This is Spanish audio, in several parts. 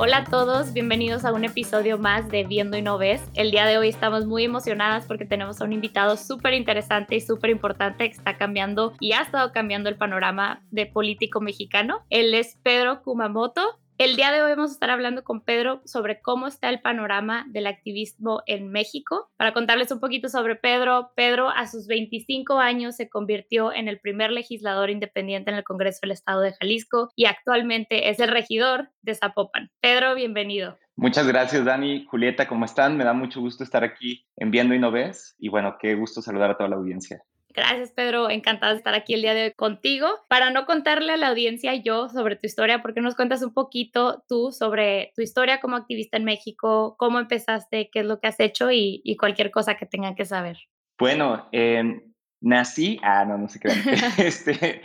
Hola a todos, bienvenidos a un episodio más de Viendo y No Ves. El día de hoy estamos muy emocionadas porque tenemos a un invitado súper interesante y súper importante que está cambiando y ha estado cambiando el panorama de político mexicano. Él es Pedro Kumamoto. El día de hoy vamos a estar hablando con Pedro sobre cómo está el panorama del activismo en México. Para contarles un poquito sobre Pedro, Pedro a sus 25 años se convirtió en el primer legislador independiente en el Congreso del Estado de Jalisco y actualmente es el regidor de Zapopan. Pedro, bienvenido. Muchas gracias, Dani. Julieta, ¿cómo están? Me da mucho gusto estar aquí en Viendo y No Ves. Y bueno, qué gusto saludar a toda la audiencia. Gracias, Pedro. Encantada de estar aquí el día de hoy contigo. Para no contarle a la audiencia yo sobre tu historia, ¿por qué nos cuentas un poquito tú sobre tu historia como activista en México? ¿Cómo empezaste? ¿Qué es lo que has hecho? Y, cualquier cosa que tengan que saber. Bueno, em, nací, ah, no, no sé qué. este,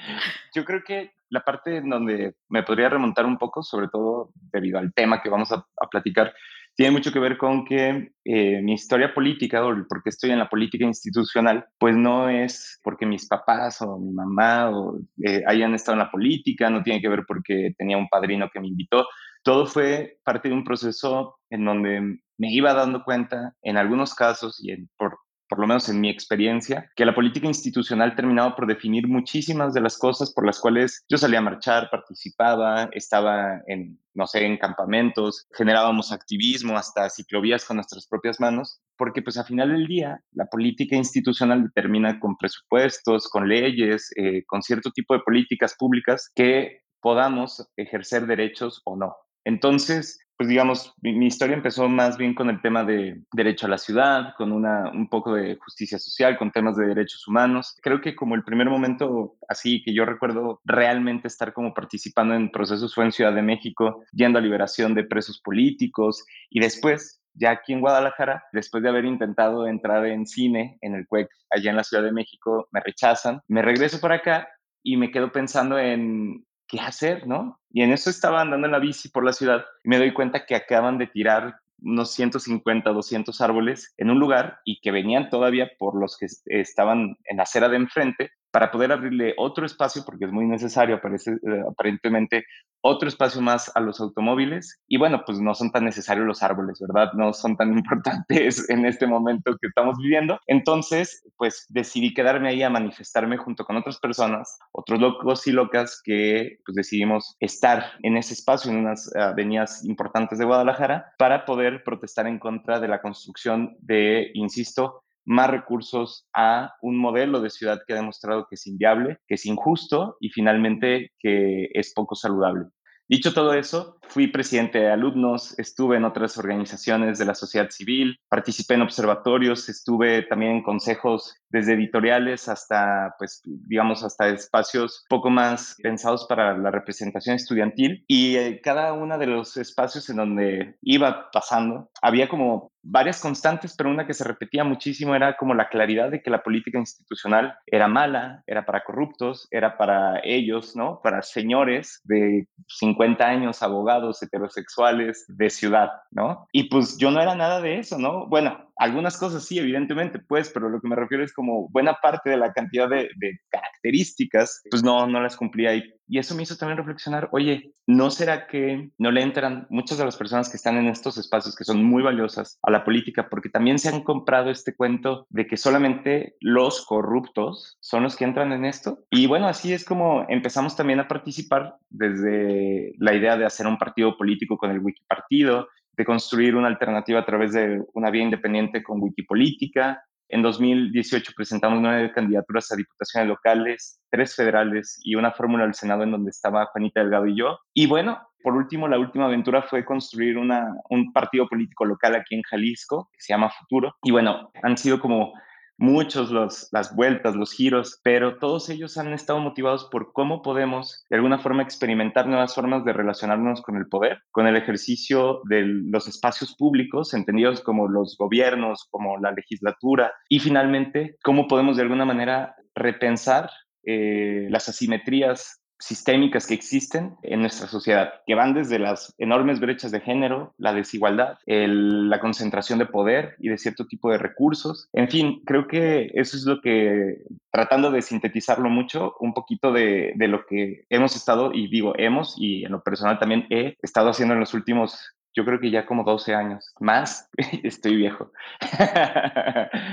yo creo que la parte en donde me podría remontar un poco, sobre todo debido al tema que vamos a, a platicar, tiene mucho que ver con que eh, mi historia política, o porque estoy en la política institucional, pues no es porque mis papás o mi mamá o, eh, hayan estado en la política, no tiene que ver porque tenía un padrino que me invitó. Todo fue parte de un proceso en donde me iba dando cuenta, en algunos casos y en, por por lo menos en mi experiencia, que la política institucional terminaba por definir muchísimas de las cosas por las cuales yo salía a marchar, participaba, estaba en, no sé, en campamentos, generábamos activismo, hasta ciclovías con nuestras propias manos, porque pues a final del día la política institucional determina con presupuestos, con leyes, eh, con cierto tipo de políticas públicas que podamos ejercer derechos o no. Entonces, pues digamos, mi, historia empezó más bien con el tema de derecho a la ciudad, con una, un poco de justicia social, con temas de derechos humanos. Creo que como el primer momento así que yo recuerdo realmente estar como participando en procesos fue en Ciudad de México, yendo a liberación de presos políticos y después ya aquí en Guadalajara, después de haber intentado entrar en cine en el CUEC allá en la Ciudad de México, me rechazan. Me regreso por acá y me quedo pensando en qué hacer, ¿no? Y en eso estaba andando en la bici por la ciudad y me doy cuenta que acaban de tirar unos 150, 200 árboles en un lugar y que venían todavía por los que estaban en la acera de enfrente para poder abrirle otro espacio, porque es muy necesario, aparece, eh, aparentemente, otro espacio más a los automóviles. Y bueno, pues no son tan necesarios los árboles, ¿verdad? No son tan importantes en este momento que estamos viviendo. Entonces, pues decidí quedarme ahí a manifestarme junto con otras personas, otros locos y locas que pues decidimos estar en ese espacio, en unas avenidas importantes de Guadalajara, para poder protestar en contra de la construcción de, insisto, más recursos a un modelo de ciudad que ha demostrado que es inviable, que es injusto y finalmente que es poco saludable. Dicho todo eso, fui presidente de alumnos, estuve en otras organizaciones de la sociedad civil, participé en observatorios, estuve también en consejos desde editoriales hasta, pues, digamos, hasta espacios poco más pensados para la representación estudiantil. Y eh, cada uno de los espacios en donde iba pasando, había como varias constantes, pero una que se repetía muchísimo era como la claridad de que la política institucional era mala, era para corruptos, era para ellos, ¿no? Para señores de 50 años, abogados heterosexuales de ciudad, ¿no? Y pues yo no era nada de eso, ¿no? Bueno, algunas cosas sí, evidentemente, pues, pero lo que me refiero es como buena parte de la cantidad de, características, pues no, no las cumplía. Y, y eso me hizo también reflexionar, oye, ¿no será que no le entran muchas de las personas que están en estos espacios que son muy valiosas a la política porque también se han comprado este cuento de que solamente los corruptos son los que entran en esto? Y bueno, así es como empezamos también a participar desde la idea de hacer un partido político con el Wikipartido, de construir una alternativa a través de una vía independiente con Wikipolítica. En 2018 presentamos nueve candidaturas a diputaciones locales, tres federales y una fórmula al Senado en donde estaba Juanita Delgado y yo. Y bueno, por último, la última aventura fue construir un partido político local aquí en Jalisco que se llama Futuro. Y bueno, han sido como muchos los, las vueltas, los giros, pero todos ellos han estado motivados por cómo podemos de alguna forma experimentar nuevas formas de relacionarnos con el poder, con el ejercicio de los espacios públicos, entendidos como los gobiernos, como la legislatura, y finalmente cómo podemos de alguna manera repensar eh, las asimetrías sistémicas que existen en nuestra sociedad, que van desde las enormes brechas de género, la desigualdad, la concentración de poder y de cierto tipo de recursos. En fin, creo que eso es lo que, tratando de sintetizarlo mucho, un poquito de, de lo que hemos estado, y digo hemos, y en lo personal también he estado haciendo en los últimos yo creo que ya como 12 años. Más, estoy viejo.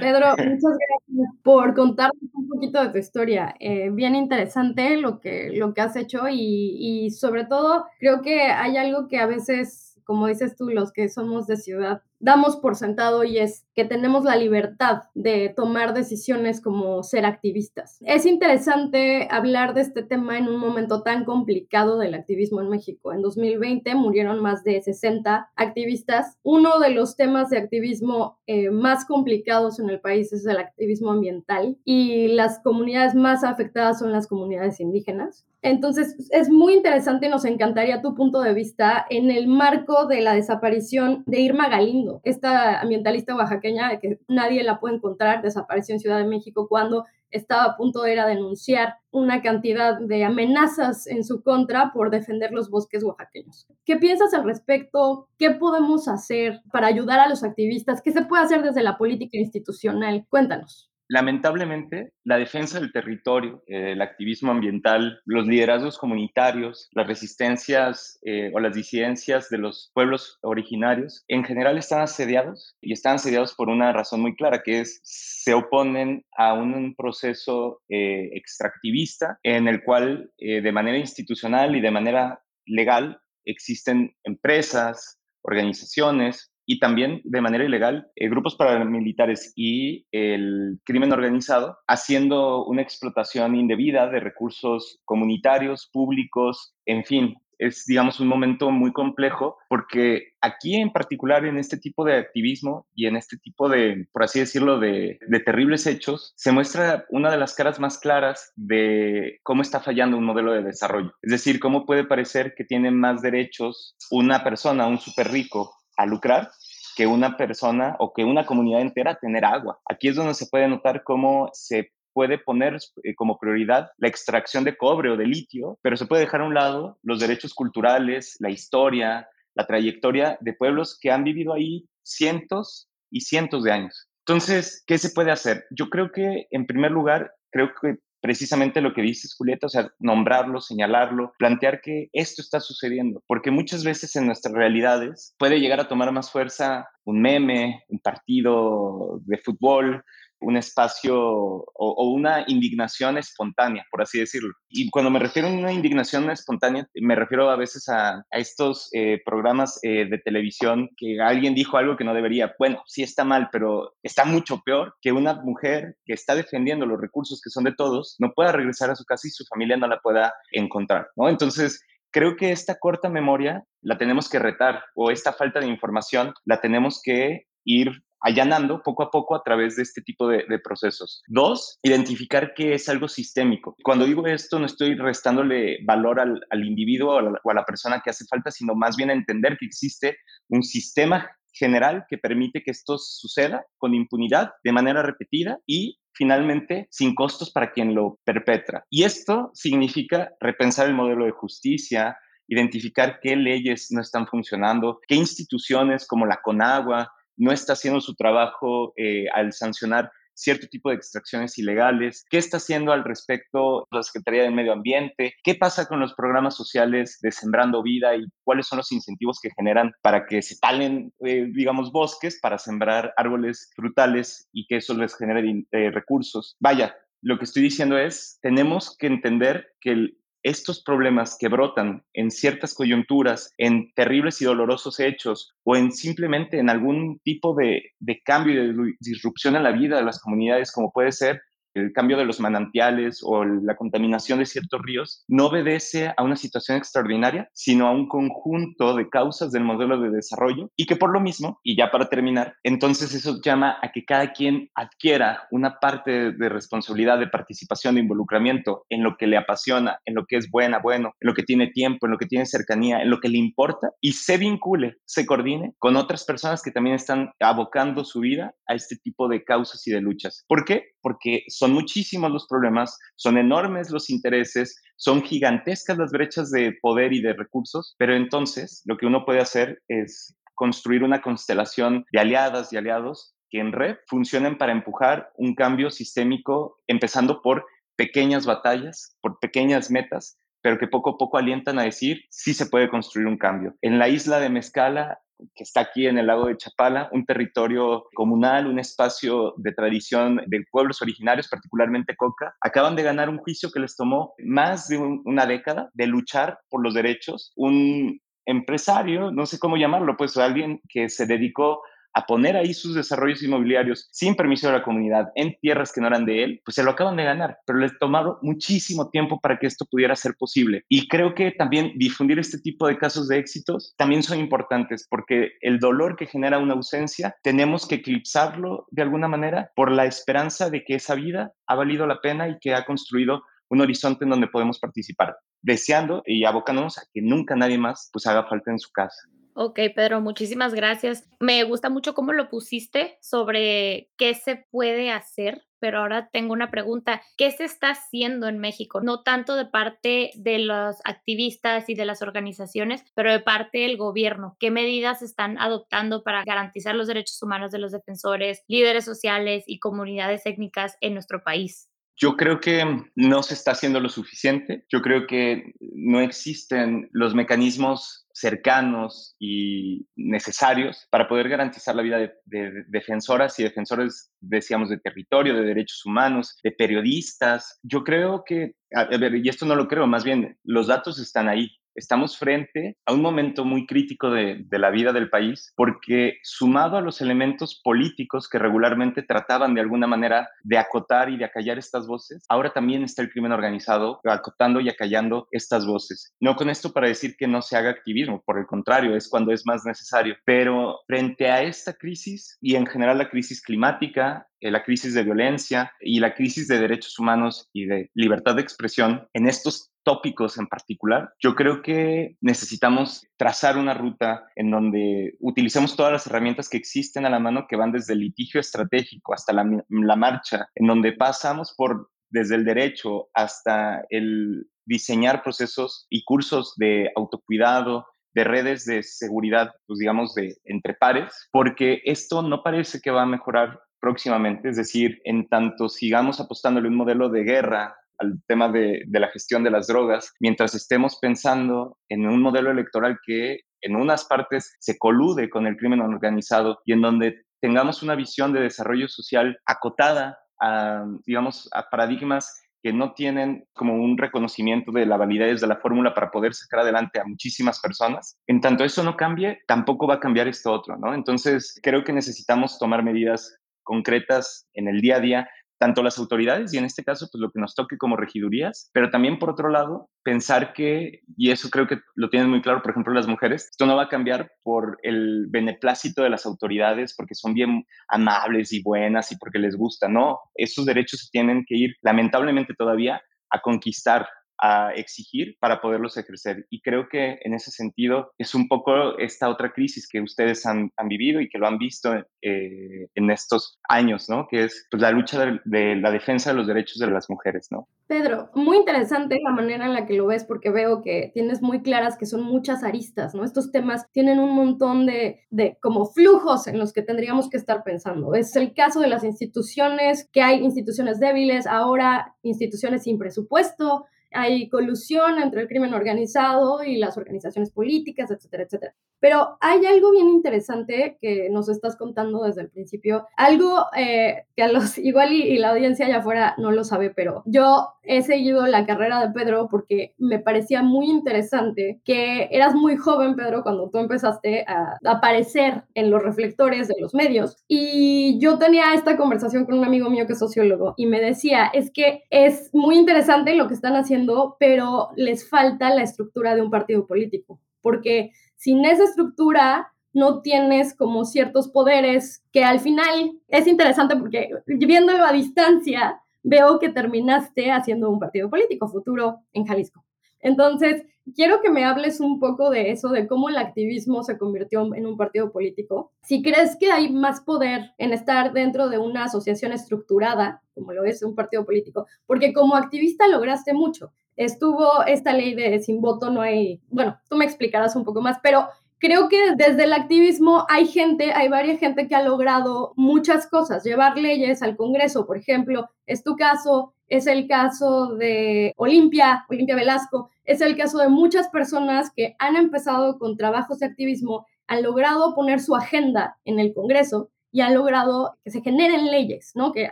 Pedro, muchas gracias por contarnos un poquito de tu historia. Eh, bien interesante lo que, lo que has hecho y, y sobre todo creo que hay algo que a veces, como dices tú, los que somos de ciudad, damos por sentado y es que tenemos la libertad de tomar decisiones como ser activistas. Es interesante hablar de este tema en un momento tan complicado del activismo en México. En 2020 murieron más de 60 activistas. Uno de los temas de activismo eh, más complicados en el país es el activismo ambiental y las comunidades más afectadas son las comunidades indígenas. Entonces, es muy interesante y nos encantaría tu punto de vista en el marco de la desaparición de Irma Galindo esta ambientalista oaxaqueña que nadie la puede encontrar, desapareció en Ciudad de México cuando estaba a punto de ir a denunciar una cantidad de amenazas en su contra por defender los bosques oaxaqueños. ¿Qué piensas al respecto? ¿Qué podemos hacer para ayudar a los activistas? ¿Qué se puede hacer desde la política institucional? Cuéntanos. Lamentablemente, la defensa del territorio, eh, el activismo ambiental, los liderazgos comunitarios, las resistencias eh, o las disidencias de los pueblos originarios, en general están asediados y están asediados por una razón muy clara, que es se oponen a un proceso eh, extractivista en el cual de manera institucional y de manera legal existen empresas, organizaciones, y también de manera ilegal eh, grupos paramilitares y el crimen organizado haciendo una explotación indebida de recursos comunitarios, públicos, en fin. Es, digamos, un momento muy complejo porque aquí en particular en este tipo de activismo y en este tipo de, por así decirlo, de, de terribles hechos, se muestra una de las caras más claras de cómo está fallando un modelo de desarrollo. Es decir, cómo puede parecer que tiene más derechos una persona, un súper rico, a lucrar que una persona o que una comunidad entera tener agua. Aquí es donde se puede notar cómo se puede poner eh, como prioridad la extracción de cobre o de litio, pero se puede dejar a un lado los derechos culturales, la historia, la trayectoria de pueblos que han vivido ahí cientos y cientos de años. Entonces, ¿qué se puede hacer? Yo creo que, en primer lugar, creo que precisamente lo que dices, Julieta, o sea, nombrarlo, señalarlo, plantear que esto está sucediendo, porque muchas veces en nuestras realidades puede llegar a tomar más fuerza un meme, un partido de fútbol, un espacio o, una indignación espontánea, por así decirlo. Y cuando me refiero a una indignación espontánea, me refiero a veces a, estos eh, programas eh, de televisión que alguien dijo algo que no debería. Bueno, sí está mal, pero está mucho peor que una mujer que está defendiendo los recursos que son de todos no pueda regresar a su casa y su familia no la pueda encontrar, ¿no? Entonces, creo que esta corta memoria la tenemos que retar o esta falta de información la tenemos que ir allanando poco a poco a través de este tipo de, procesos. Dos, identificar que es algo sistémico. Cuando digo esto, no estoy restándole valor al, individuo o a, la, persona que hace falta, sino más bien entender que existe un sistema general que permite que esto suceda con impunidad, de manera repetida y finalmente sin costos para quien lo perpetra. Y esto significa repensar el modelo de justicia, identificar qué leyes no están funcionando, qué instituciones como la CONAGUA, no está haciendo su trabajo eh, al sancionar cierto tipo de extracciones ilegales, qué está haciendo al respecto la Secretaría del Medio Ambiente, qué pasa con los programas sociales de Sembrando Vida y cuáles son los incentivos que generan para que se talen, eh, digamos, bosques para sembrar árboles frutales y que eso les genere eh, recursos. Vaya, lo que estoy diciendo es, tenemos que entender que el, estos problemas que brotan en ciertas coyunturas, en terribles y dolorosos hechos o en simplemente en algún tipo de, cambio y de disrupción en la vida de las comunidades, como puede ser el cambio de los manantiales o la contaminación de ciertos ríos no obedece a una situación extraordinaria, sino a un conjunto de causas del modelo de desarrollo y que por lo mismo, y ya para terminar, entonces eso llama a que cada quien adquiera una parte de responsabilidad, de participación, de involucramiento en lo que le apasiona, en lo que es buena, bueno, en lo que tiene tiempo, en lo que tiene cercanía, en lo que le importa y se vincule, se coordine con otras personas que también están abocando su vida a este tipo de causas y de luchas. ¿Por qué? Porque son muchísimos los problemas, son enormes los intereses, son gigantescas las brechas de poder y de recursos, pero entonces lo que uno puede hacer es construir una constelación de aliadas y aliados que en red funcionen para empujar un cambio sistémico, empezando por pequeñas batallas, por pequeñas metas, pero que poco a poco alientan a decir sí se puede construir un cambio. En la isla de Mezcala que está aquí en el lago de Chapala, un territorio comunal, un espacio de tradición de pueblos originarios, particularmente Coca, acaban de ganar un juicio que les tomó más de una década de luchar por los derechos. Un empresario, no sé cómo llamarlo, pues alguien que se dedicó a poner ahí sus desarrollos inmobiliarios sin permiso de la comunidad en tierras que no eran de él, pues se lo acaban de ganar, pero les tomaron muchísimo tiempo para que esto pudiera ser posible. Y creo que también difundir este tipo de casos de éxitos también son importantes porque el dolor que genera una ausencia tenemos que eclipsarlo de alguna manera por la esperanza de que esa vida ha valido la pena y que ha construido un horizonte en donde podemos participar, deseando y abocándonos a que nunca nadie más pues haga falta en su casa. Ok, Pedro, muchísimas gracias. Me gusta mucho cómo lo pusiste sobre qué se puede hacer, pero ahora tengo una pregunta. ¿Qué se está haciendo en México? No tanto de parte de los activistas y de las organizaciones, pero de parte del gobierno. ¿Qué medidas están adoptando para garantizar los derechos humanos de los defensores, líderes sociales y comunidades étnicas en nuestro país? Yo creo que no se está haciendo lo suficiente. Yo creo que no existen los mecanismos cercanos y necesarios para poder garantizar la vida de, defensoras y defensores, decíamos, de territorio, de derechos humanos, de periodistas. Yo creo que, a ver, y esto no lo creo, más bien los datos están ahí estamos frente a un momento muy crítico de, la vida del país, porque sumado a los elementos políticos que regularmente trataban de alguna manera de acotar y de acallar estas voces, ahora también está el crimen organizado acotando y acallando estas voces. No con esto para decir que no se haga activismo, por el contrario, es cuando es más necesario, pero frente a esta crisis y en general la crisis climática, eh, la crisis de violencia y la crisis de derechos humanos y de libertad de expresión, en estos tópicos en particular, yo creo que necesitamos trazar una ruta en donde utilicemos todas las herramientas que existen a la mano, que van desde el litigio estratégico hasta la, la marcha, en donde pasamos por desde el derecho hasta el diseñar procesos y cursos de autocuidado, de redes de seguridad, pues digamos, de entre pares, porque esto no parece que va a mejorar próximamente, es decir, en tanto sigamos apostándole un modelo de guerra al tema de, la gestión de las drogas, mientras estemos pensando en un modelo electoral que en unas partes se colude con el crimen organizado y en donde tengamos una visión de desarrollo social acotada a, digamos, a paradigmas que no tienen como un reconocimiento de la validez de la fórmula para poder sacar adelante a muchísimas personas. En tanto eso no cambie, tampoco va a cambiar esto otro, ¿no? Entonces, creo que necesitamos tomar medidas concretas en el día a día, tanto las autoridades y en este caso pues lo que nos toque como regidurías, pero también por otro lado pensar que, y eso creo que lo tienen muy claro, por ejemplo las mujeres, esto no va a cambiar por el beneplácito de las autoridades porque son bien amables y buenas y porque les gusta, no, esos derechos se tienen que ir lamentablemente todavía a conquistar a exigir para poderlos ejercer. Y creo que en ese sentido es un poco esta otra crisis que ustedes han, vivido y que lo han visto eh, en estos años, ¿no? Que es pues, la lucha de, la defensa de los derechos de las mujeres, ¿no? Pedro, muy interesante la manera en la que lo ves porque veo que tienes muy claras que son muchas aristas, ¿no? Estos temas tienen un montón de, de como flujos en los que tendríamos que estar pensando. Es el caso de las instituciones, que hay instituciones débiles, ahora instituciones sin presupuesto, hay colusión entre el crimen organizado y las organizaciones políticas, etcétera, etcétera. Pero hay algo bien interesante que nos estás contando desde el principio, algo eh, que a los igual y, la audiencia allá afuera no lo sabe, pero yo he seguido la carrera de Pedro porque me parecía muy interesante que eras muy joven, Pedro, cuando tú empezaste a aparecer en los reflectores de los medios. Y yo tenía esta conversación con un amigo mío que es sociólogo y me decía, es que es muy interesante lo que están haciendo, pero les falta la estructura de un partido político, porque sin esa estructura no tienes como ciertos poderes que al final es interesante porque viéndolo a distancia veo que terminaste haciendo un partido político futuro en Jalisco. Entonces, quiero que me hables un poco de eso, de cómo el activismo se convirtió en un partido político. Si crees que hay más poder en estar dentro de una asociación estructurada, como lo es un partido político, porque como activista lograste mucho estuvo esta ley de sin voto no hay, bueno, tú me explicarás un poco más, pero creo que desde el activismo hay gente, hay varias gente que ha logrado muchas cosas, llevar leyes al Congreso, por ejemplo, es tu caso, es el caso de Olimpia, Olimpia Velasco, es el caso de muchas personas que han empezado con trabajos de activismo, han logrado poner su agenda en el Congreso y ha logrado que se generen leyes, ¿no? Que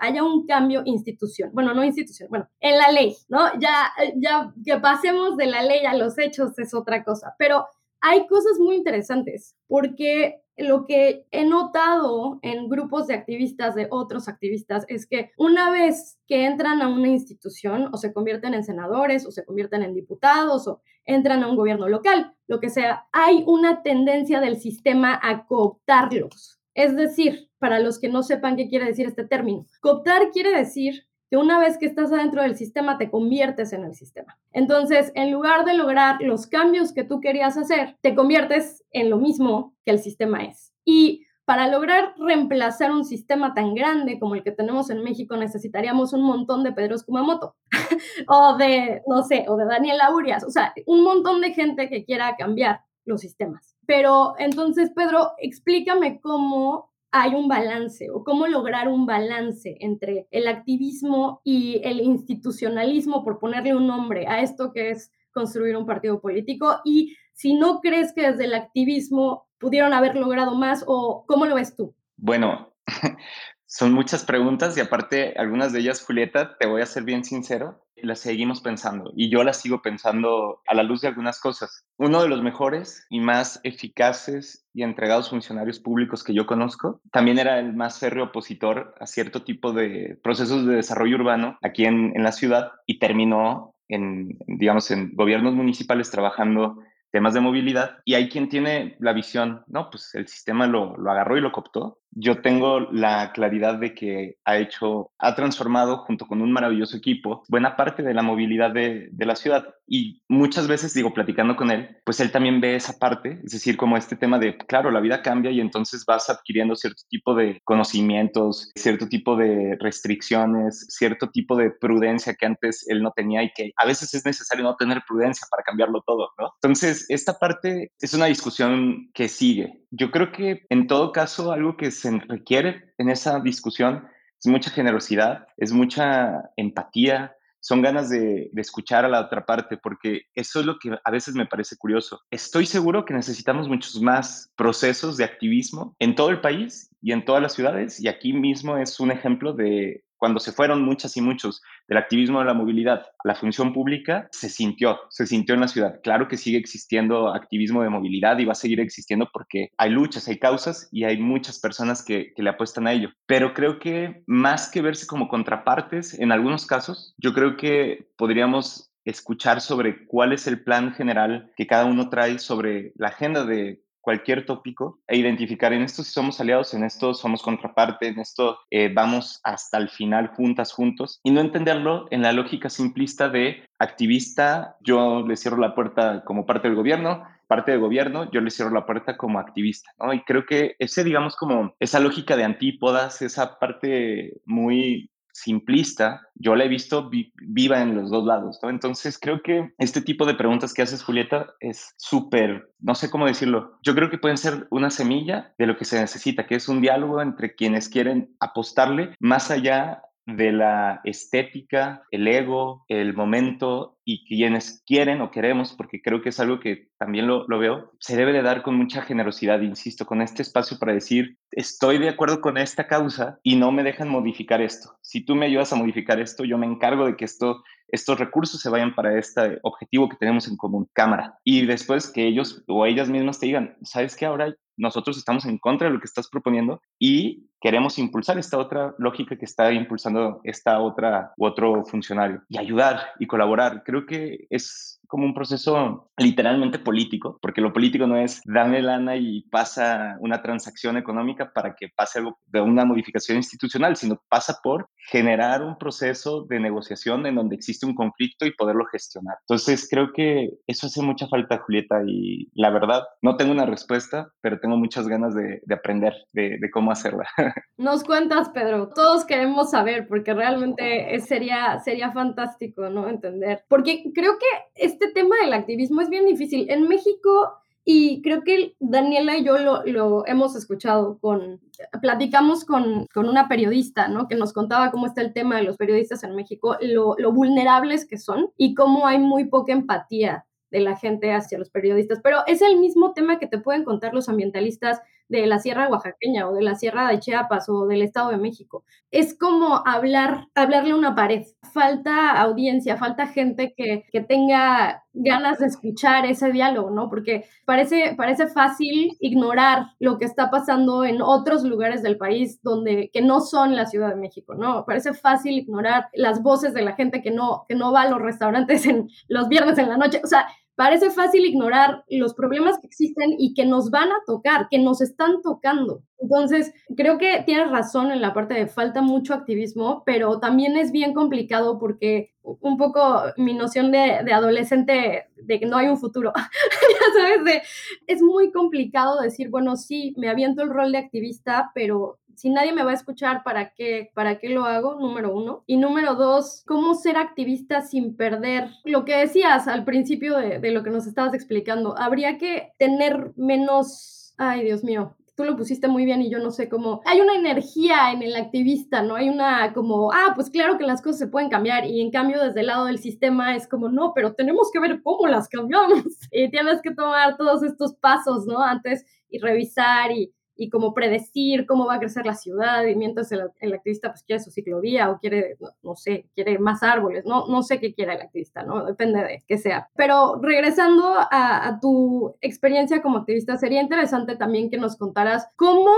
haya un cambio institución, bueno, no institución, bueno, en la ley, ¿no? Ya, ya que pasemos de la ley a los hechos es otra cosa, pero hay cosas muy interesantes porque lo que he notado en grupos de activistas, de otros activistas, es que una vez que entran a una institución o se convierten en senadores o se convierten en diputados o entran a un gobierno local, lo que sea, hay una tendencia del sistema a cooptarlos, es decir, para los que no sepan qué quiere decir este término, cooptar quiere decir que una vez que estás adentro del sistema te conviertes en el sistema. Entonces, en lugar de lograr los cambios que tú querías hacer, te conviertes en lo mismo que el sistema es. Y para lograr reemplazar un sistema tan grande como el que tenemos en México, necesitaríamos un montón de Pedros Kumamoto, o de, no sé, o de Daniel Aurias, o sea, un montón de gente que quiera cambiar los sistemas. Pero entonces, Pedro, explícame cómo hay un balance o cómo lograr un balance entre el activismo y el institucionalismo, por ponerle un nombre a esto que es construir un partido político y si no crees que desde el activismo pudieron haber logrado más o cómo lo ves tú. Bueno, son muchas preguntas y aparte algunas de ellas, Julieta, te voy a ser bien sincero, las seguimos pensando y yo las sigo pensando a la luz de algunas cosas. Uno de los mejores y más eficaces y entregados funcionarios públicos que yo conozco también era el más férreo opositor a cierto tipo de procesos de desarrollo urbano aquí en, en la ciudad y terminó en, digamos, en gobiernos municipales trabajando temas de movilidad y hay quien tiene la visión, no, pues el sistema lo, lo agarró y lo cooptó yo tengo la claridad de que ha hecho, ha transformado junto con un maravilloso equipo buena parte de la movilidad de, de, la ciudad. Y muchas veces, digo, platicando con él, pues él también ve esa parte, es decir, como este tema de, claro, la vida cambia y entonces vas adquiriendo cierto tipo de conocimientos, cierto tipo de restricciones, cierto tipo de prudencia que antes él no tenía y que a veces es necesario no tener prudencia para cambiarlo todo, ¿no? Entonces, esta parte es una discusión que sigue. Yo creo que en todo caso, algo que se requiere en esa discusión es mucha generosidad, es mucha empatía, son ganas de, escuchar a la otra parte, porque eso es lo que a veces me parece curioso. Estoy seguro que necesitamos muchos más procesos de activismo en todo el país y en todas las ciudades, y aquí mismo es un ejemplo de cuando se fueron muchas y muchos del activismo de la movilidad a la función pública, se sintió, se sintió en la ciudad. Claro que sigue existiendo activismo de movilidad y va a seguir existiendo porque hay luchas, hay causas y hay muchas personas que, que le apuestan a ello. Pero creo que más que verse como contrapartes, en algunos casos, yo creo que podríamos escuchar sobre cuál es el plan general que cada uno trae sobre la agenda de cualquier tópico e identificar en esto si somos aliados, en esto somos contraparte, en esto eh, vamos hasta el final juntas, juntos, y no entenderlo en la lógica simplista de activista, yo le cierro la puerta como parte del gobierno, parte del gobierno, yo le cierro la puerta como activista, ¿no? Y creo que ese, digamos, como esa lógica de antípodas, esa parte muy simplista, yo la he visto viva en los dos lados. Entonces creo que este tipo de preguntas que haces, Julieta, es súper, no sé cómo decirlo, yo creo que pueden ser una semilla de lo que se necesita, que es un diálogo entre quienes quieren apostarle más allá de la estética, el ego, el momento y quienes quieren o queremos, porque creo que es algo que también lo, lo, veo, se debe de dar con mucha generosidad, insisto, con este espacio para decir, estoy de acuerdo con esta causa y no me dejan modificar esto. Si tú me ayudas a modificar esto, yo me encargo de que esto, estos recursos se vayan para este objetivo que tenemos en común, cámara. Y después que ellos o ellas mismas te digan, ¿sabes qué? Ahora nosotros estamos en contra de lo que estás proponiendo y queremos impulsar esta otra lógica que está impulsando esta otra u otro funcionario y ayudar y colaborar. Creo que es como un proceso literalmente político, porque lo político no es dame lana y pasa una transacción económica para que pase algo de una modificación institucional, sino pasa por generar un proceso de negociación en donde existe un conflicto y poderlo gestionar. Entonces creo que eso hace mucha falta, Julieta, y la verdad no tengo una respuesta, pero tengo muchas ganas de, de aprender de, de cómo hacerla. Nos cuentas, Pedro. Todos queremos saber porque realmente sería, sería fantástico, ¿no? Entender. Porque creo que este tema del activismo es bien difícil. En México, y creo que Daniela y yo lo, lo hemos escuchado con, platicamos con, con, una periodista, ¿no? Que nos contaba cómo está el tema de los periodistas en México, lo, lo vulnerables que son y cómo hay muy poca empatía de la gente hacia los periodistas. Pero es el mismo tema que te pueden contar los ambientalistas de la Sierra Oaxaqueña o de la Sierra de Chiapas o del Estado de México. Es como hablar, hablarle a una pared. Falta audiencia, falta gente que, que tenga ganas de escuchar ese diálogo, ¿no? Porque parece, parece fácil ignorar lo que está pasando en otros lugares del país donde, que no son la Ciudad de México, ¿no? Parece fácil ignorar las voces de la gente que no, que no va a los restaurantes en los viernes en la noche. O sea, parece fácil ignorar los problemas que existen y que nos van a tocar, que nos están tocando. Entonces, creo que tienes razón en la parte de falta mucho activismo, pero también es bien complicado porque un poco mi noción de, de adolescente de que no hay un futuro, ya sabes, de, es muy complicado decir, bueno, sí, me aviento el rol de activista, pero si nadie me va a escuchar, ¿para qué, ¿para qué lo hago? Número uno. Y número dos, ¿cómo ser activista sin perder lo que decías al principio de, de lo que nos estabas explicando? Habría que tener menos, ay Dios mío, tú lo pusiste muy bien y yo no sé cómo. Hay una energía en el activista, ¿no? Hay una como, ah, pues claro que las cosas se pueden cambiar y en cambio desde el lado del sistema es como, no, pero tenemos que ver cómo las cambiamos y tienes que tomar todos estos pasos, ¿no? Antes y revisar y, y como predecir cómo va a crecer la ciudad, y mientras el, activista pues quiere su ciclovía o quiere, no, sé, quiere más árboles, no, no sé qué quiere el activista, ¿no? Depende de qué sea. Pero regresando a, a tu experiencia como activista, sería interesante también que nos contaras cómo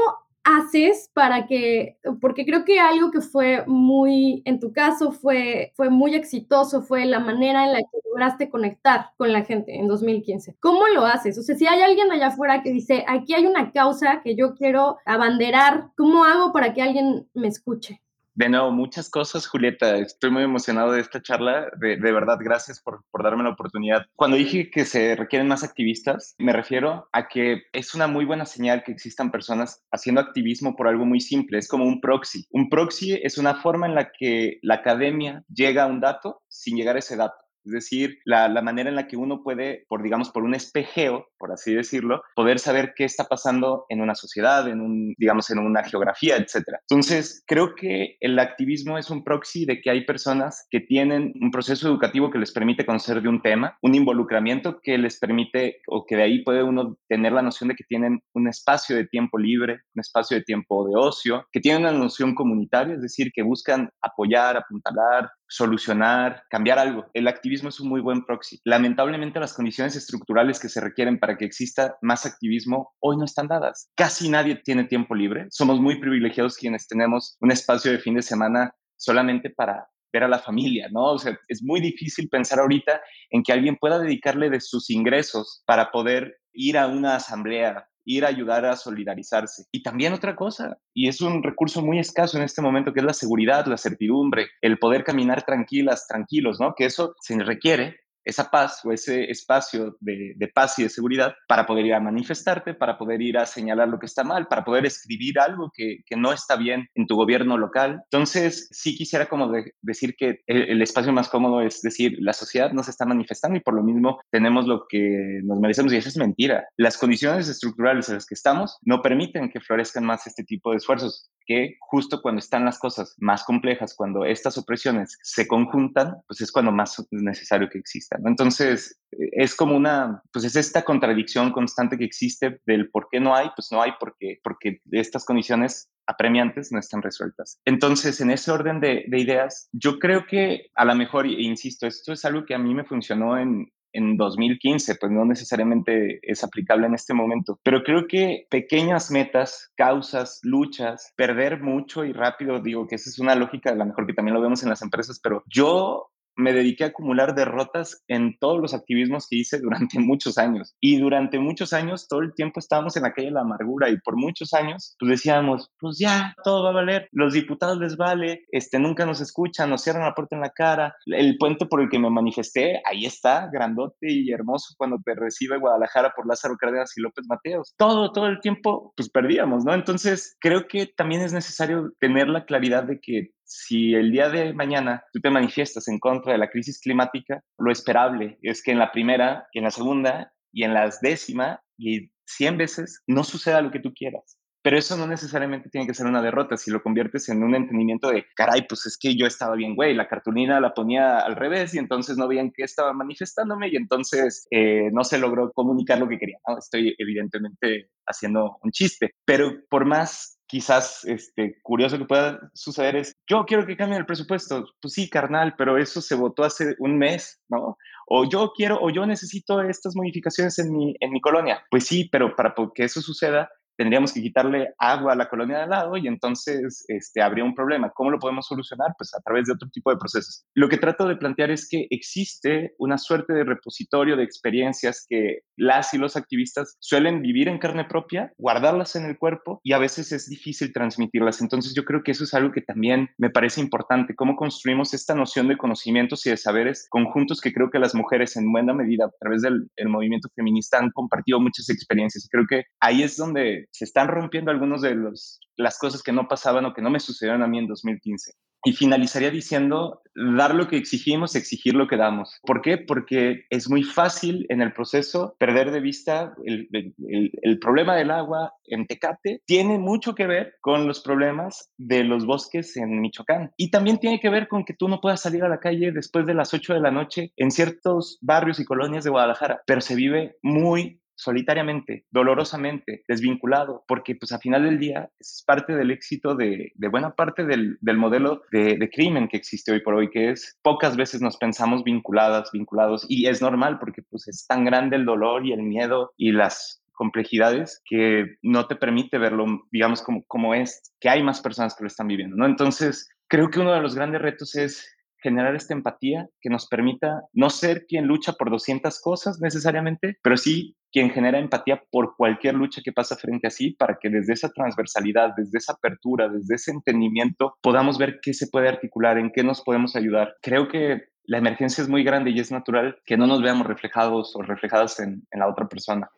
haces para que, porque creo que algo que fue muy, en tu caso, fue, fue muy exitoso, fue la manera en la que lograste conectar con la gente en 2015. ¿Cómo lo haces? O sea, si hay alguien allá afuera que dice, aquí hay una causa que yo quiero abanderar, ¿cómo hago para que alguien me escuche? De nuevo, muchas cosas, Julieta. Estoy muy emocionado de esta charla. De, de verdad, gracias por, por, darme la oportunidad. Cuando dije que se requieren más activistas, me refiero a que es una muy buena señal que existan personas haciendo activismo por algo muy simple. Es como un proxy. Un proxy es una forma en la que la academia llega a un dato sin llegar a ese dato. Es decir, la, manera en la que uno puede, por digamos, por un espejeo, por así decirlo, poder saber qué está pasando en una sociedad, en un, digamos, en una geografía, etcétera. Entonces, creo que el activismo es un proxy de que hay personas que tienen un proceso educativo que les permite conocer de un tema, un involucramiento que les permite, o que de ahí puede uno tener la noción de que tienen un espacio de tiempo libre, un espacio de tiempo de ocio, que tienen una noción comunitaria, es decir, que buscan apoyar, apuntalar, solucionar, cambiar algo. El activismo es un muy buen proxy. Lamentablemente las condiciones estructurales que se requieren para que exista más activismo hoy no están dadas. Casi nadie tiene tiempo libre. Somos muy privilegiados quienes tenemos un espacio de fin de semana solamente para ver a la familia, ¿no? O sea, es muy difícil pensar ahorita en que alguien pueda dedicarle de sus ingresos para poder ir a una asamblea, ir a ayudar a solidarizarse. Y también otra cosa, y es un recurso muy escaso en este momento, que es la seguridad, la certidumbre, el poder caminar tranquilas, tranquilos, ¿no? Que eso se requiere esa paz o ese espacio de, de, paz y de seguridad para poder ir a manifestarte, para poder ir a señalar lo que está mal, para poder escribir algo que, que no está bien en tu gobierno local. Entonces, sí quisiera como decir que el, el, espacio más cómodo es decir, la sociedad no se está manifestando y por lo mismo tenemos lo que nos merecemos y eso es mentira. Las condiciones estructurales en las que estamos no permiten que florezcan más este tipo de esfuerzos que justo cuando están las cosas más complejas, cuando estas opresiones se conjuntan, pues es cuando más es necesario que Entonces, es como una, pues es esta contradicción constante que existe del por qué no hay, pues no hay porque, porque estas condiciones apremiantes no están resueltas. Entonces, en ese orden de, de ideas, yo creo que a lo mejor, e insisto, esto es algo que a mí me funcionó en, en 2015, pues no necesariamente es aplicable en este momento. Pero creo que pequeñas metas, causas, luchas, perder mucho y rápido, digo que esa es una lógica, a lo mejor que también lo vemos en las empresas, pero yo me dediqué a acumular derrotas en todos los activismos que hice durante muchos años. Y durante muchos años, todo el tiempo estábamos en la calle de la amargura y por muchos años, pues decíamos, pues ya, todo va a valer, los diputados les vale, este, nunca nos escuchan, nos cierran la puerta en la cara, el puente por el que me manifesté, ahí está, grandote y hermoso cuando te recibe Guadalajara por Lázaro Cárdenas y López Mateos. Todo, todo el tiempo, pues perdíamos, ¿no? Entonces, creo que también es necesario tener la claridad de que si el día de mañana tú te manifiestas en contra de la crisis climática, lo esperable es que en la primera, en la segunda y en la décima y cien veces no suceda lo que tú quieras. Pero eso no necesariamente tiene que ser una derrota. Si lo conviertes en un entendimiento de, caray, pues es que yo estaba bien, güey, la cartulina la ponía al revés y entonces no veían que estaba manifestándome y entonces eh, no se logró comunicar lo que quería. estoy evidentemente haciendo un chiste, pero por más quizás este, curioso que pueda suceder es, yo quiero que cambie el presupuesto. Pues sí, carnal, pero eso se votó hace un mes, ¿no? O yo quiero, o yo necesito estas modificaciones en mi, en mi colonia. Pues sí, pero para que eso suceda, tendríamos que quitarle agua a la colonia de al lado y entonces este, habría un problema. ¿Cómo lo podemos solucionar? Pues a través de otro tipo de procesos. Lo que trato de plantear es que existe una suerte de repositorio de experiencias que las y los activistas suelen vivir en carne propia, guardarlas en el cuerpo y a veces es difícil transmitirlas. Entonces yo creo que eso es algo que también me parece importante, cómo construimos esta noción de conocimientos y de saberes conjuntos que creo que las mujeres en buena medida a través del movimiento feminista han compartido muchas experiencias. Creo que ahí es donde se están rompiendo algunos de los, las cosas que no pasaban o que no me sucedieron a mí en 2015. Y finalizaría diciendo, dar lo que exigimos, exigir lo que damos. ¿Por qué? Porque es muy fácil en el proceso perder de vista el, el, el, problema del agua en Tecate. Tiene mucho que ver con los problemas de los bosques en Michoacán. Y también tiene que ver con que tú no puedas salir a la calle después de las 8 de la noche en ciertos barrios y colonias de Guadalajara, pero se vive muy solitariamente, dolorosamente, desvinculado, porque pues a final del día es parte del éxito de, de buena parte del, del modelo de, de, crimen que existe hoy por hoy, que es pocas veces nos pensamos vinculadas, vinculados, y es normal porque pues es tan grande el dolor y el miedo y las complejidades que no te permite verlo, digamos, como, como es, que hay más personas que lo están viviendo, ¿no? Entonces, creo que uno de los grandes retos es generar esta empatía que nos permita no ser quien lucha por 200 cosas necesariamente, pero sí quien genera empatía por cualquier lucha que pasa frente a sí, para que desde esa transversalidad, desde esa apertura, desde ese entendimiento, podamos ver qué se puede articular, en qué nos podemos ayudar. Creo que la emergencia es muy grande y es natural que no nos veamos reflejados o reflejadas en, en la otra persona.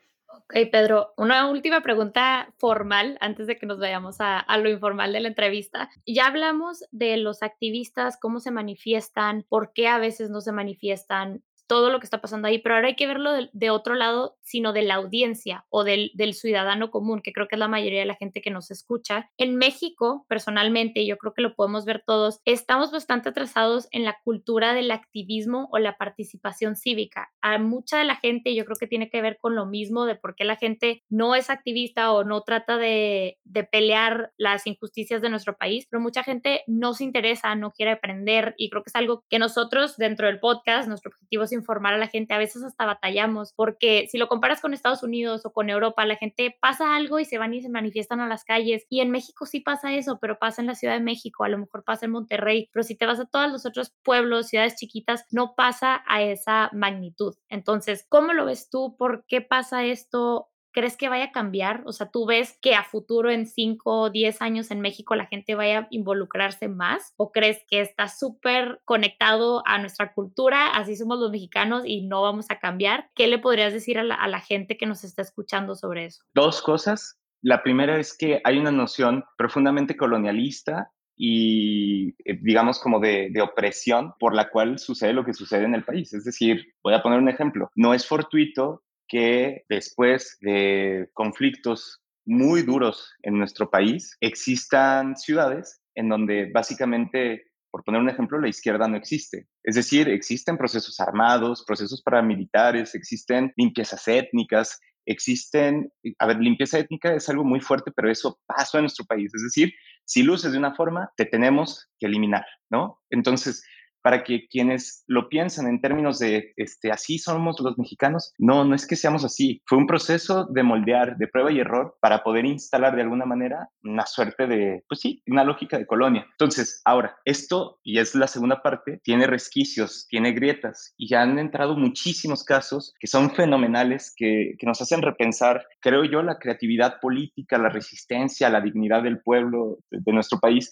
Ok, Pedro, una última pregunta formal antes de que nos vayamos a, a, lo informal de la entrevista. Ya hablamos de los activistas, cómo se manifiestan, por qué a veces no se manifiestan, todo lo que está pasando ahí, pero ahora hay que verlo de, de otro lado, sino de la audiencia o del, del, ciudadano común, que creo que es la mayoría de la gente que nos escucha. En México, personalmente, yo creo que lo podemos ver todos, estamos bastante atrasados en la cultura del activismo o la participación cívica. A mucha de la gente yo creo que tiene que ver con lo mismo de por qué la gente no es activista o no trata de, de pelear las injusticias de nuestro país, pero mucha gente no se interesa, no quiere aprender y creo que es algo que nosotros dentro del podcast, nuestro objetivo es informar a la gente, a veces hasta batallamos, porque si lo comparas con Estados Unidos o con Europa, la gente pasa algo y se van y se manifiestan a las calles. Y en México sí pasa eso, pero pasa en la Ciudad de México, a lo mejor pasa en Monterrey, pero si te vas a todos los otros pueblos, ciudades chiquitas, no pasa a esa magnitud. Entonces, ¿cómo lo ves tú? ¿Por qué pasa esto? ¿Crees que vaya a cambiar? O sea, ¿tú ves que a futuro en 5 o 10 años en México la gente vaya a involucrarse más? ¿O crees que está súper conectado a nuestra cultura? Así somos los mexicanos y no vamos a cambiar. ¿Qué le podrías decir a la, a la gente que nos está escuchando sobre eso? Dos cosas. La primera es que hay una noción profundamente colonialista y eh, digamos como de, de, opresión por la cual sucede lo que sucede en el país. Es decir, voy a poner un ejemplo, no es fortuito que después de conflictos muy duros en nuestro país existan ciudades en donde básicamente, por poner un ejemplo, la izquierda no existe. Es decir, existen procesos armados, procesos paramilitares, existen limpiezas étnicas, existen, a ver, limpieza étnica es algo muy fuerte, pero eso pasó en nuestro país. Es decir, si luces de una forma, te tenemos que eliminar, ¿no? Entonces, para que quienes lo piensan en términos de, este, así somos los mexicanos, no, no es que seamos así. Fue un proceso de moldear, de prueba y error, para poder instalar de alguna manera una suerte de, pues sí, una lógica de colonia. Entonces, ahora, esto, y es la segunda parte, tiene resquicios, tiene grietas, y ya han entrado muchísimos casos que son fenomenales, que, que nos hacen repensar, creo yo, la creatividad política, la resistencia, la dignidad del pueblo de, de nuestro país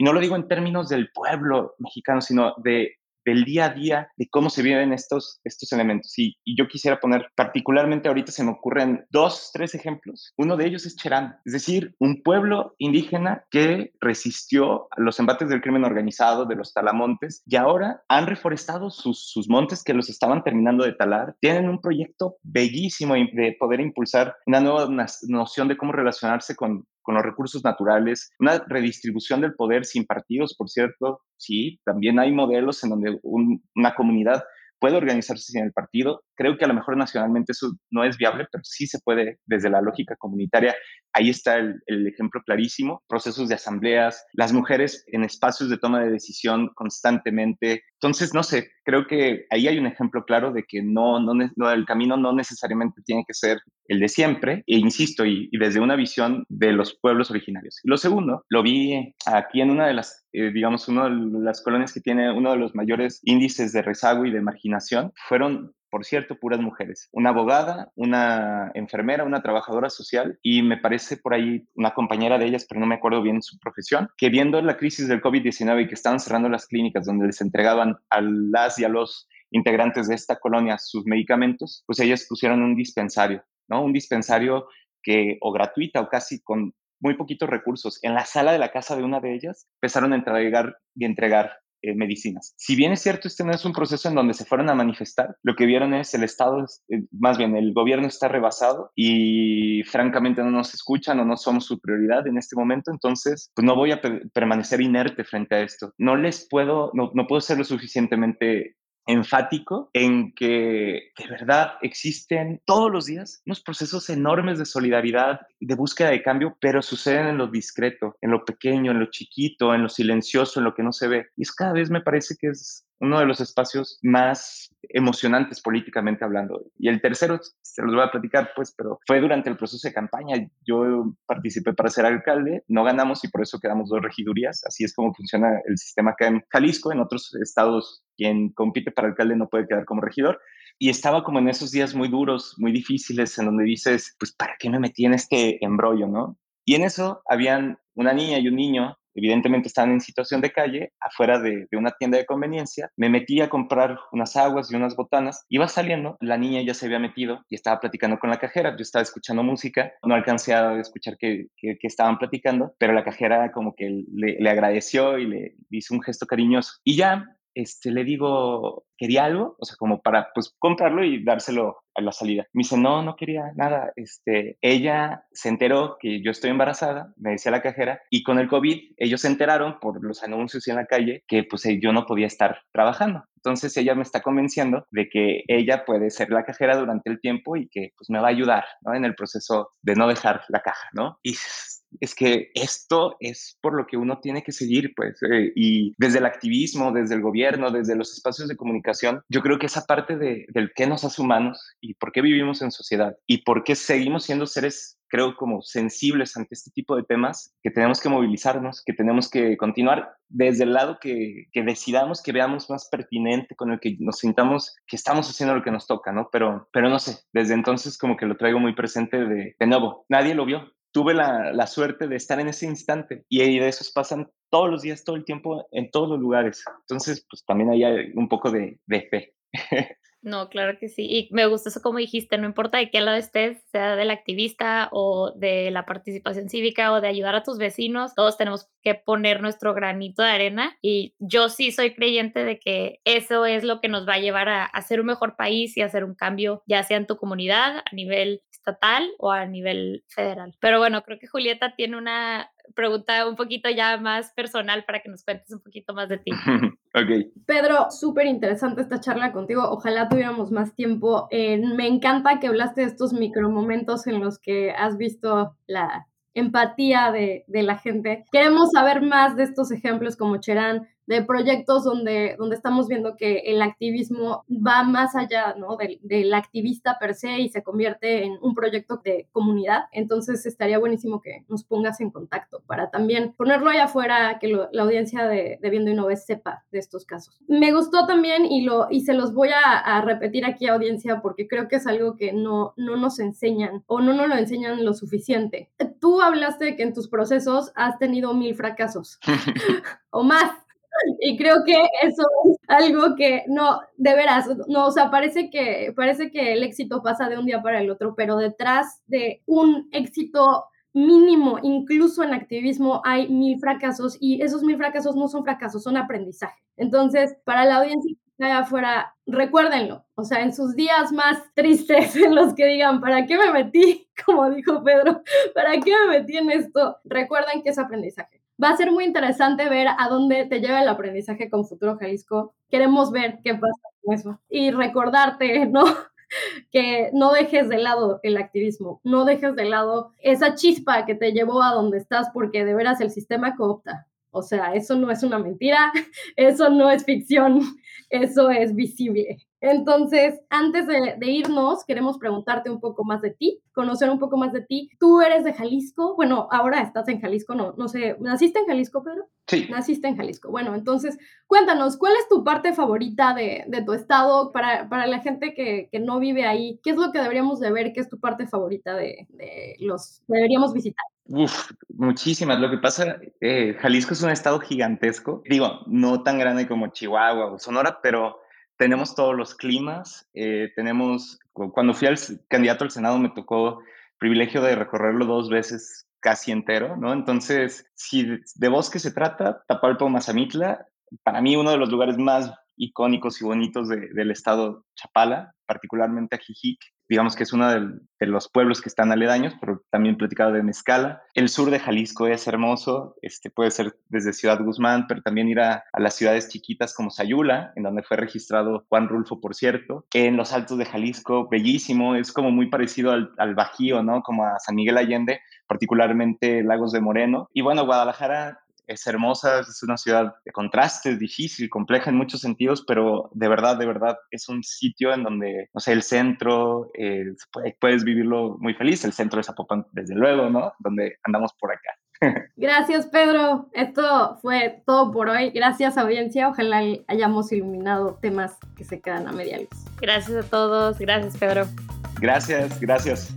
y no lo digo en términos del pueblo mexicano, sino de, del día a día, de cómo se viven estos, estos elementos. Y, y, yo quisiera poner, particularmente ahorita se me ocurren dos, tres ejemplos. Uno de ellos es Cherán, es decir, un pueblo indígena que resistió a los embates del crimen organizado, de los talamontes, y ahora han reforestado sus, sus montes que los estaban terminando de talar. Tienen un proyecto bellísimo de poder impulsar una nueva noción de cómo relacionarse con, con los recursos naturales, una redistribución del poder sin partidos, por cierto, sí, también hay modelos en donde un, una comunidad puede organizarse sin el partido. Creo que a lo mejor nacionalmente eso no es viable, pero sí se puede desde la lógica comunitaria. Ahí está el, el, ejemplo clarísimo, procesos de asambleas, las mujeres en espacios de toma de decisión constantemente. Entonces, no sé, creo que ahí hay un ejemplo claro de que no, no, no el camino no necesariamente tiene que ser el de siempre, e insisto, y, y, desde una visión de los pueblos originarios. Y lo segundo, lo vi aquí en una de las, eh, digamos, una de las colonias que tiene uno de los mayores índices de rezago y de marginación, fueron por cierto, puras mujeres. Una abogada, una enfermera, una trabajadora social y me parece por ahí una compañera de ellas, pero no me acuerdo bien su profesión, que viendo la crisis del COVID-19 y que estaban cerrando las clínicas donde les entregaban a las y a los integrantes de esta colonia sus medicamentos, pues ellas pusieron un dispensario, ¿no? Un dispensario que o gratuita o casi con muy poquitos recursos. En la sala de la casa de una de ellas empezaron a entregar y entregar eh, medicinas. Si bien es cierto, este no es un proceso en donde se fueron a manifestar, lo que vieron es el Estado, eh, más bien el gobierno está rebasado y francamente no nos escuchan o no somos su prioridad en este momento, entonces pues no voy a permanecer inerte frente a esto. No les puedo, no, no puedo ser lo suficientemente enfático en que de verdad existen todos los días unos procesos enormes de solidaridad, de búsqueda de cambio, pero suceden en lo discreto, en lo pequeño, en lo chiquito, en lo silencioso, en lo que no se ve. Y eso cada vez me parece que es uno de los espacios más emocionantes políticamente hablando. Y el tercero, se los voy a platicar, pues, pero fue durante el proceso de campaña. Yo participé para ser alcalde, no ganamos y por eso quedamos dos regidurías. Así es como funciona el sistema acá en Jalisco. En otros estados, quien compite para alcalde no puede quedar como regidor. Y estaba como en esos días muy duros, muy difíciles, en donde dices, pues, ¿para qué me metí en este embrollo, no? Y en eso habían una niña y un niño evidentemente estaban en situación de calle, afuera de, de, una tienda de conveniencia. Me metí a comprar unas aguas y unas botanas. Iba saliendo, la niña ya se había metido y estaba platicando con la cajera. Yo estaba escuchando música, no alcancé a escuchar qué, qué, qué estaban platicando, pero la cajera como que le, le agradeció y le hizo un gesto cariñoso. Y ya este, le digo, ¿quería algo? O sea, como para, pues, comprarlo y dárselo a la salida. Me dice, no, no quería nada. Este, ella se enteró que yo estoy embarazada, me decía la cajera, y con el COVID ellos se enteraron por los anuncios en la calle que, pues, yo no podía estar trabajando. Entonces ella me está convenciendo de que ella puede ser la cajera durante el tiempo y que, pues, me va a ayudar. En el proceso de no dejar la caja, ¿no? Y es que esto es por lo que uno tiene que seguir, pues, eh, y desde el activismo, desde el gobierno, desde los espacios de comunicación, yo creo que esa parte de, del qué nos hace humanos y por qué vivimos en sociedad y por qué seguimos siendo seres creo, como sensibles ante este tipo de temas, que tenemos que movilizarnos, que tenemos que continuar desde el lado que, que decidamos, que veamos más pertinente, con el que nos sintamos que estamos haciendo lo que nos toca, ¿no? Pero, pero no sé, desde entonces como que lo traigo muy presente de, de nuevo, nadie lo vio, tuve la, la, suerte de estar en ese instante y de esos pasan todos los días, todo el tiempo, en todos los lugares. Entonces, pues también hay un poco de, de fe. No, claro que sí. Y me gusta eso como dijiste, no importa de qué lado estés, sea del activista o de la participación cívica o de ayudar a tus vecinos, todos tenemos que poner nuestro granito de arena. Y yo sí soy creyente de que eso es lo que nos va a llevar a, a ser un mejor país y hacer un cambio, ya sea en tu comunidad, a nivel estatal o a nivel federal. Pero bueno, creo que Julieta tiene una pregunta un poquito ya más personal para que nos cuentes un poquito más de ti. ok. Pedro, súper interesante esta charla contigo. Ojalá tuviéramos más tiempo. Eh, me encanta que hablaste de estos micromomentos en los que has visto la empatía de, de, la gente. Queremos saber más de estos ejemplos como Cherán, de proyectos donde, donde estamos viendo que el activismo va más allá ¿no? del, del, activista per se y se convierte en un proyecto de comunidad. Entonces estaría buenísimo que nos pongas en contacto para también ponerlo allá afuera, que lo, la audiencia de, de Viendo y No Ves sepa de estos casos. Me gustó también y, lo, y se los voy a, a, repetir aquí a audiencia porque creo que es algo que no, no nos enseñan o no nos lo enseñan lo suficiente. Tú hablaste de que en tus procesos has tenido mil fracasos o más. Y creo que eso es algo que no, de veras, no, o sea, parece que, parece que el éxito pasa de un día para el otro, pero detrás de un éxito mínimo, incluso en activismo, hay mil fracasos y esos mil fracasos no son fracasos, son aprendizaje. Entonces, para la audiencia que está afuera, recuérdenlo, o sea, en sus días más tristes, en los que digan, ¿para qué me metí? Como dijo Pedro, ¿para qué me metí en esto? Recuerden que es aprendizaje va a ser muy interesante ver a dónde te lleva el aprendizaje con Futuro Jalisco. Queremos ver qué pasa con eso y recordarte, ¿no? que no dejes de lado el activismo, no dejes de lado esa chispa que te llevó a donde estás porque de veras el sistema coopta. O sea, eso no es una mentira, eso no es ficción, eso es visible. Entonces, antes de, de, irnos, queremos preguntarte un poco más de ti, conocer un poco más de ti. Tú eres de Jalisco, bueno, ahora estás en Jalisco, no, no sé, ¿naciste en Jalisco, Pedro? Sí. Naciste en Jalisco. Bueno, entonces, cuéntanos, ¿cuál es tu parte favorita de, de tu estado para, para la gente que, que, no vive ahí? ¿Qué es lo que deberíamos de ver? ¿Qué es tu parte favorita de, de los que deberíamos visitar? Uf, muchísimas. Lo que pasa, eh, Jalisco es un estado gigantesco. Digo, no tan grande como Chihuahua o Sonora, pero tenemos todos los climas, eh, tenemos, cuando fui al candidato al Senado me tocó privilegio de recorrerlo dos veces casi entero, ¿no? Entonces, si de bosque se trata, Tapalpa o Mazamitla, para mí uno de los lugares más icónicos y bonitos de, del estado Chapala, particularmente Ajijic, digamos que es uno de, los pueblos que están aledaños, pero también platicado de Mezcala. El sur de Jalisco es hermoso, este, puede ser desde Ciudad Guzmán, pero también ir a, a, las ciudades chiquitas como Sayula, en donde fue registrado Juan Rulfo, por cierto. En los altos de Jalisco, bellísimo, es como muy parecido al, al Bajío, ¿no? Como a San Miguel Allende, particularmente Lagos de Moreno. Y bueno, Guadalajara es hermosa, es una ciudad de contrastes, difícil, compleja en muchos sentidos, pero de verdad, de verdad, es un sitio en donde, no sé, el centro, eh, puedes vivirlo muy feliz, el centro de Zapopan, desde luego, ¿no? Donde andamos por acá. Gracias, Pedro. Esto fue todo por hoy. Gracias, audiencia. Ojalá hayamos iluminado temas que se quedan a media luz. Gracias a todos. Gracias, Pedro. Gracias, gracias.